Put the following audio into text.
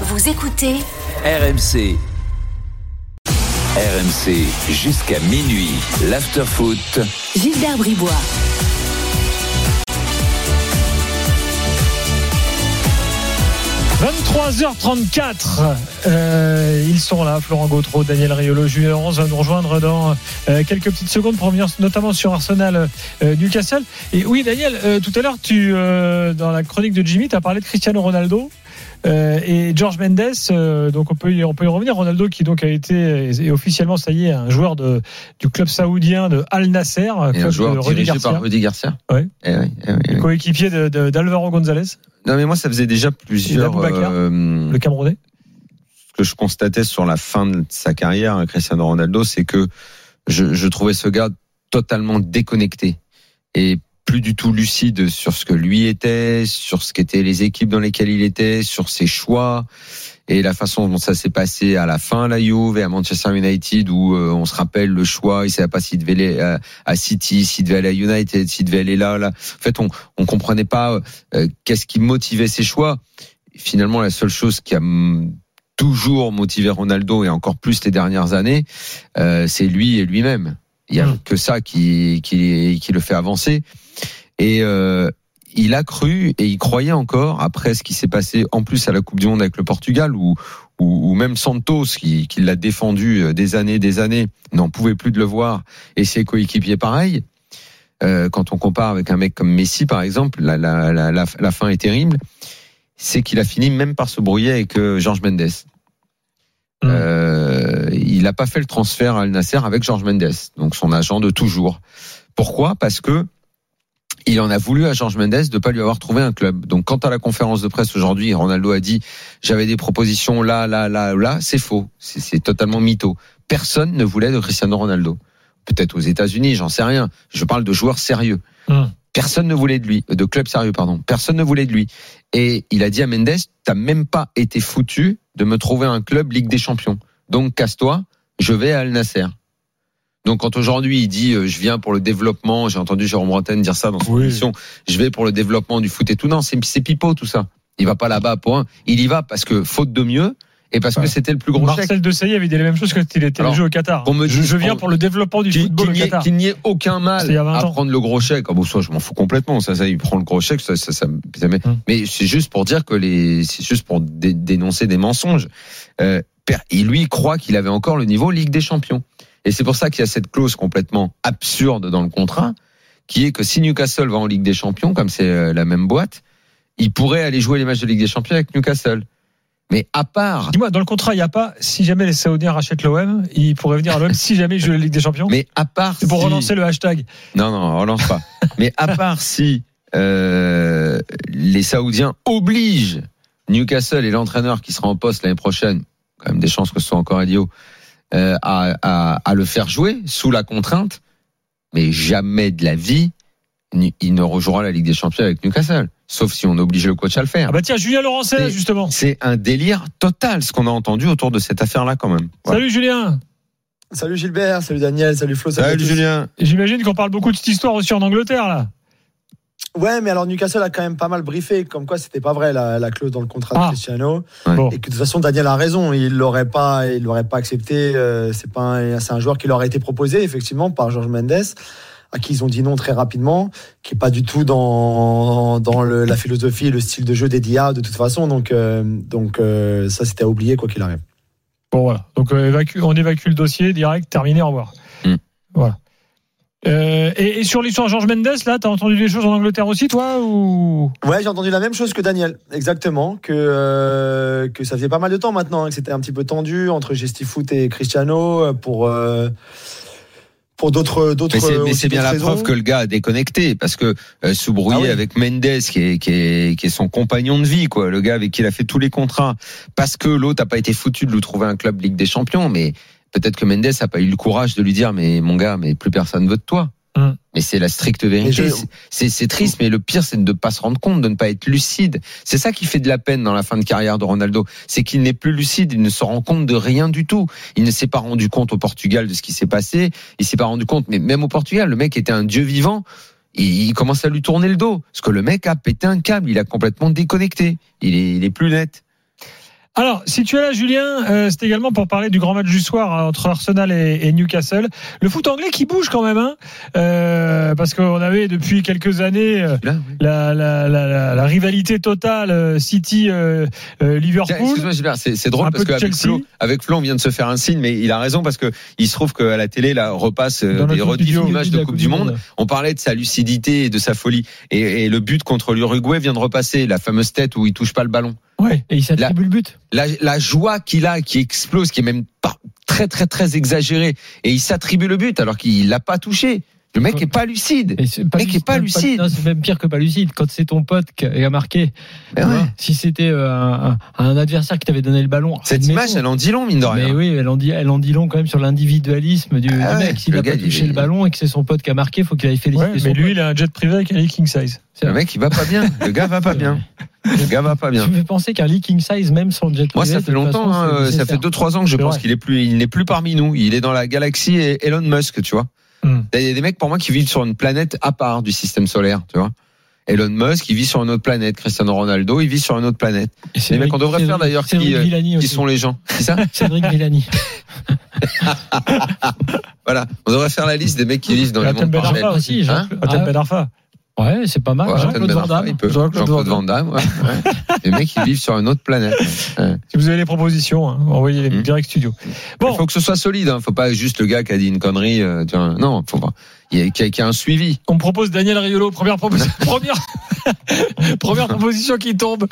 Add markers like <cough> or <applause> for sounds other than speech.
Vous écoutez RMC. RMC jusqu'à minuit. L'afterfoot. Gilbert Bribois. – 23h34, euh, ils sont là, Florent Gautreau, Daniel Riolo, Julien Laurence va nous rejoindre dans euh, quelques petites secondes pour notamment sur Arsenal euh, Newcastle. Et oui, Daniel, euh, tout à l'heure, tu euh, dans la chronique de Jimmy, tu as parlé de Cristiano Ronaldo. Euh, et George Mendes, euh, donc on peut, y, on peut y revenir. Ronaldo qui donc a été et officiellement ça y est un joueur de, du club saoudien de Al Nasser, Et un joueur de Rudy dirigé Garcia, par Rudy Garcia. Ouais. Eh oui, eh oui, eh oui. coéquipier d'Alvaro González, Non mais moi ça faisait déjà plusieurs euh, le Camerounais. ce que je constatais sur la fin de sa carrière, hein, Cristiano Ronaldo, c'est que je, je trouvais ce gars totalement déconnecté et plus du tout lucide sur ce que lui était, sur ce qu'étaient les équipes dans lesquelles il était, sur ses choix et la façon dont ça s'est passé à la fin à la Juve et à Manchester United où euh, on se rappelle le choix, il savait pas s'il devait aller à, City, s'il devait aller à United, s'il devait aller là, là. En fait, on on comprenait pas euh, qu'est-ce qui motivait ses choix. Finalement, la seule chose qui a toujours motivé Ronaldo et encore plus les dernières années, euh, c'est lui et lui-même. Il y a Mm. que ça qui, qui, qui le fait avancer. Et euh, il a cru et il croyait encore après ce qui s'est passé en plus à la Coupe du Monde avec le Portugal où ou, ou même Santos qui, qui l'a défendu euh, des années des années n'en pouvait plus de le voir et ses coéquipiers pareil. Euh, quand on compare avec un mec comme Messi par exemple, la, la, la, la, fin est terrible. C'est qu'il a fini même par se brouiller avec euh, Georges Mendes. Mm. Euh, il n'a pas fait le transfert à Al Nasser avec Georges Mendes, donc son agent de toujours. Pourquoi? Parce que il en a voulu à Georges Mendes de pas lui avoir trouvé un club. Donc quand à la conférence de presse aujourd'hui, Ronaldo a dit j'avais des propositions là, là, là, là, c'est faux, c'est totalement mytho. Personne ne voulait de Cristiano Ronaldo. Peut-être aux États-Unis, j'en sais rien. Je parle de joueurs sérieux. Hum. Personne ne voulait de lui, de club sérieux, pardon. Personne ne voulait de lui. Et il a dit à Mendes, t'as même pas été foutu de me trouver un club Ligue des Champions. Donc casse-toi, je vais à Al Nasser. Donc quand aujourd'hui il dit euh, je viens pour le développement, j'ai entendu Jérôme Bretagne dire ça dans son Oui. émission, je vais pour le développement du foot et tout. Non, c'est c'est pipeau tout ça. Il va pas là-bas pour un. Il y va parce que faute de mieux et parce que c'était le plus gros chèque. Marcel avait dit la même chose quand il était Alors, joué au Qatar. me je, viens pour le développement du football qu'il au n'y ait, Qatar. qu'il n'y ait aucun mal C'était il y a 20 à prendre le gros chèque. Ah bon, ça, je m'en fous complètement. Ça, ça, il prend le gros chèque. Ça, ça, me- Hum. Mais c'est juste pour dire que les, c'est juste pour dé- dénoncer des mensonges. Euh, il lui croit qu'il avait encore le niveau Ligue des Champions. Et c'est pour ça qu'il y a cette clause complètement absurde dans le contrat, qui est que si Newcastle va en Ligue des Champions, comme c'est euh, la même boîte, il pourrait aller jouer les matchs de Ligue des Champions avec Newcastle. Mais à part Dis-moi, dans le contrat, il n'y a pas, si jamais les Saoudiens rachètent l'OM, ils pourraient venir à l'OM si jamais ils jouent la Ligue des Champions. mais à part C'est pour si- relancer le hashtag. Non, non, on relance pas. <laughs> Mais à part si euh, les Saoudiens obligent Newcastle et l'entraîneur qui sera en poste l'année prochaine, quand même des chances que ce soit encore Elio, euh, à, à, à le faire jouer sous la contrainte, mais jamais de la vie, il ne rejouera la Ligue des Champions avec Newcastle. Sauf si on oblige le coach à le faire. Ah bah tiens, Julien Laurent, c'est là, C'est- justement. C'est un délire total ce qu'on a entendu autour de cette affaire-là quand même. Voilà. Salut Julien. Salut Gilbert, salut Daniel, salut Flo. Salut. Julien. J'imagine qu'on parle beaucoup de cette histoire aussi en Angleterre, là. Ouais, mais alors Newcastle a quand même pas mal briefé, comme quoi c'était pas vrai la, la clause dans le contrat Ah. de Cristiano, Ouais. Bon. et que de toute façon Daniel a raison, il l'aurait pas, il l'aurait pas accepté. euh, c'est pas, un, c'est un joueur qui leur a été proposé effectivement par George Mendes, à qui ils ont dit non très rapidement, qui est pas du tout dans dans le, la philosophie et le style de jeu des Dia de toute façon. Donc euh, donc euh, ça c'était à oublier quoi qu'il arrive. Bon, voilà. Donc, euh, évacue- on évacue le dossier direct, terminé, au revoir. Hmm. Voilà. Euh, et, et sur l'histoire Georges Mendes, là, t'as entendu des choses en Angleterre aussi, toi ou... Ouais, j'ai entendu la même chose que Daniel, exactement, que euh, que ça faisait pas mal de temps maintenant, hein, que c'était un petit peu tendu entre Gestifoot et Cristiano pour euh, pour d'autres d'autres. Mais c'est, c'est bien la preuve que le gars a déconnecté parce que euh, se brouiller Ah oui. avec Mendes qui est, qui est qui est son compagnon de vie quoi, le gars avec qui il a fait tous les contrats parce que l'autre a pas été foutu de lui trouver un club Ligue des Champions, mais peut-être que Mendes a pas eu le courage de lui dire mais mon gars mais plus personne veut de toi. Mais c'est la stricte vérité. Je- C'est- triste, mais le pire, c'est de ne pas se rendre compte, de ne pas être lucide. C'est ça qui fait de la peine dans la fin de carrière de Ronaldo. C'est qu'il n'est plus lucide, il ne se rend compte de rien du tout. Il ne s'est pas rendu compte au Portugal de ce qui s'est passé. Il s'est pas rendu compte, mais même au Portugal, le mec était un dieu vivant. Il, il commence à lui tourner le dos. Parce que le mec a pété un câble, il a complètement déconnecté. Il est, il est plus net. Alors, si tu es là, Julien, euh, c'est également pour parler du grand match du soir euh, entre Arsenal et, et Newcastle. Le foot anglais qui bouge quand même, hein, euh, parce qu'on avait depuis quelques années euh, Là, oui. la, la, la, la, rivalité totale euh, City euh, c'est drôle Un parce qu'avec. Flo, avec Flo, on vient de se faire un signe, mais il a raison parce que il se trouve qu'à la télé, là, repasse des notre rediff vidéo d'images de Coupe du Monde. On parlait de sa lucidité et de sa folie. Et, et le but contre l'Uruguay vient de repasser, la fameuse tête où il touche pas le ballon. Ouais. Et il s'attribue le but. La, la joie qu'il a, qui explose, qui est même pas- très très très exagérée, et il s'attribue le but alors qu'il l'a pas touché. Le mec est pas lucide. Pas Mec est pas lucide. c'est même pire que pas lucide. Quand c'est ton pote qui a marqué, Ben tu ouais. vois, si c'était euh, un, adversaire qui t'avait donné le ballon. Cette image, elle en dit long, mine de Mais rien. oui, elle en dit, elle en dit long quand même sur l'individualisme du, Ah du ouais, mec. S'il le a pas gars, touché il est- le ballon et que c'est son pote qui a marqué, faut qu'il aille féliciter Ouais, son mais lui, pote. il a un jet privé avec un lit king size. C'est Le mec, il va pas bien. Le gars va pas bien. Le gars va pas bien. Tu me fais penser qu'un leaking size, même sans jet Moi, ça fait longtemps, façon, hein, ça fait deux trois ans que je pense qu'il est plus, il n'est plus parmi nous. Il est dans la galaxie et Elon Musk, tu vois. Hmm. Il y a des mecs pour moi qui vivent sur une planète à part du système solaire, tu vois. Elon Musk, il vit sur une autre planète. Cristiano Ronaldo, il vit sur une autre planète. Et Les mecs, on devrait Cédric- faire d'ailleurs qui, euh, Qui sont les gens C'est ça? <laughs> Cédric Villani. <laughs> Voilà. On devrait faire la liste des mecs qui vivent dans les mondes parallèles. Aussi, Hein? Atem Ah. Ouais, c'est pas mal. Ouais, Jean-Claude Van Damme. il peut. Jean-Claude Jean-Claude Van Damme. ouais, ouais. <laughs> Les mecs, ils vivent sur une autre planète. Si vous avez les propositions, hein, envoyez-les Hmm. direct studio. Il faut que ce soit solide. Hein. Faut pas juste le gars qui a dit une connerie. euh, tu vois. Non, faut pas. Il y a, qu'il y a- un suivi. on me propose Daniel Riolo, première proposition, <laughs> première, <laughs> première proposition qui tombe.